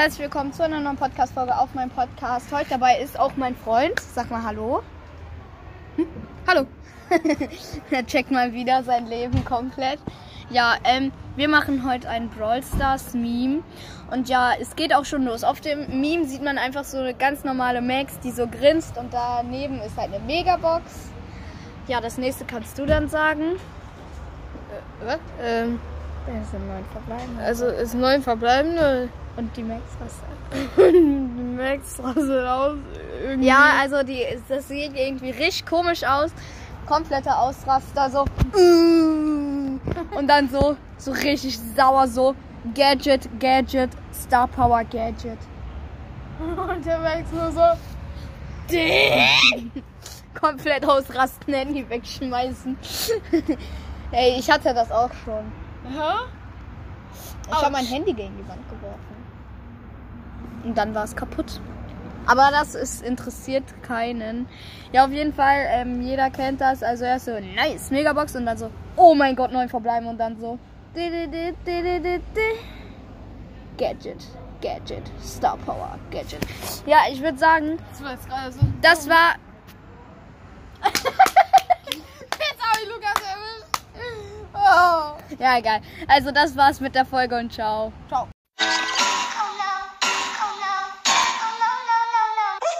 Herzlich willkommen zu einer neuen Podcast-Folge auf meinem Podcast. Heute dabei ist auch mein Freund. Sag mal Hallo. Hm? Hallo. er checkt mal wieder sein Leben komplett. Ja, ähm, wir machen heute ein Brawl Stars Meme. Und ja, es geht auch schon los. Auf dem Meme sieht man einfach so eine ganz normale Max, die so grinst. Und daneben ist halt eine Megabox. Ja, das nächste kannst du dann sagen. Äh, ähm, Es sind neun verbleibende. also ist neun verbleibende. Und die Max, was Die Max rastet aus. Irgendwie. Ja, also die, das sieht irgendwie richtig komisch aus. Kompletter Ausraster, so. Und dann so, so richtig sauer, so. Gadget, Gadget, Star Power Gadget. Und der Max nur so. Komplett ausrasten, Handy wegschmeißen. Ey, ich hatte das auch schon. Ja? Ich habe mein Handy gegen die Wand geworfen. Und dann war es kaputt. Aber das ist, interessiert keinen. Ja, auf jeden Fall, ähm, jeder kennt das. Also erst so, nice, Megabox und dann so, oh mein Gott, neun verbleiben und dann so. Gadget, Gadget, Star Power, Gadget. Ja, ich würde sagen, Das war jetzt gerade so. das war Egal. Also das war's mit der Folge und ciao. Ciao.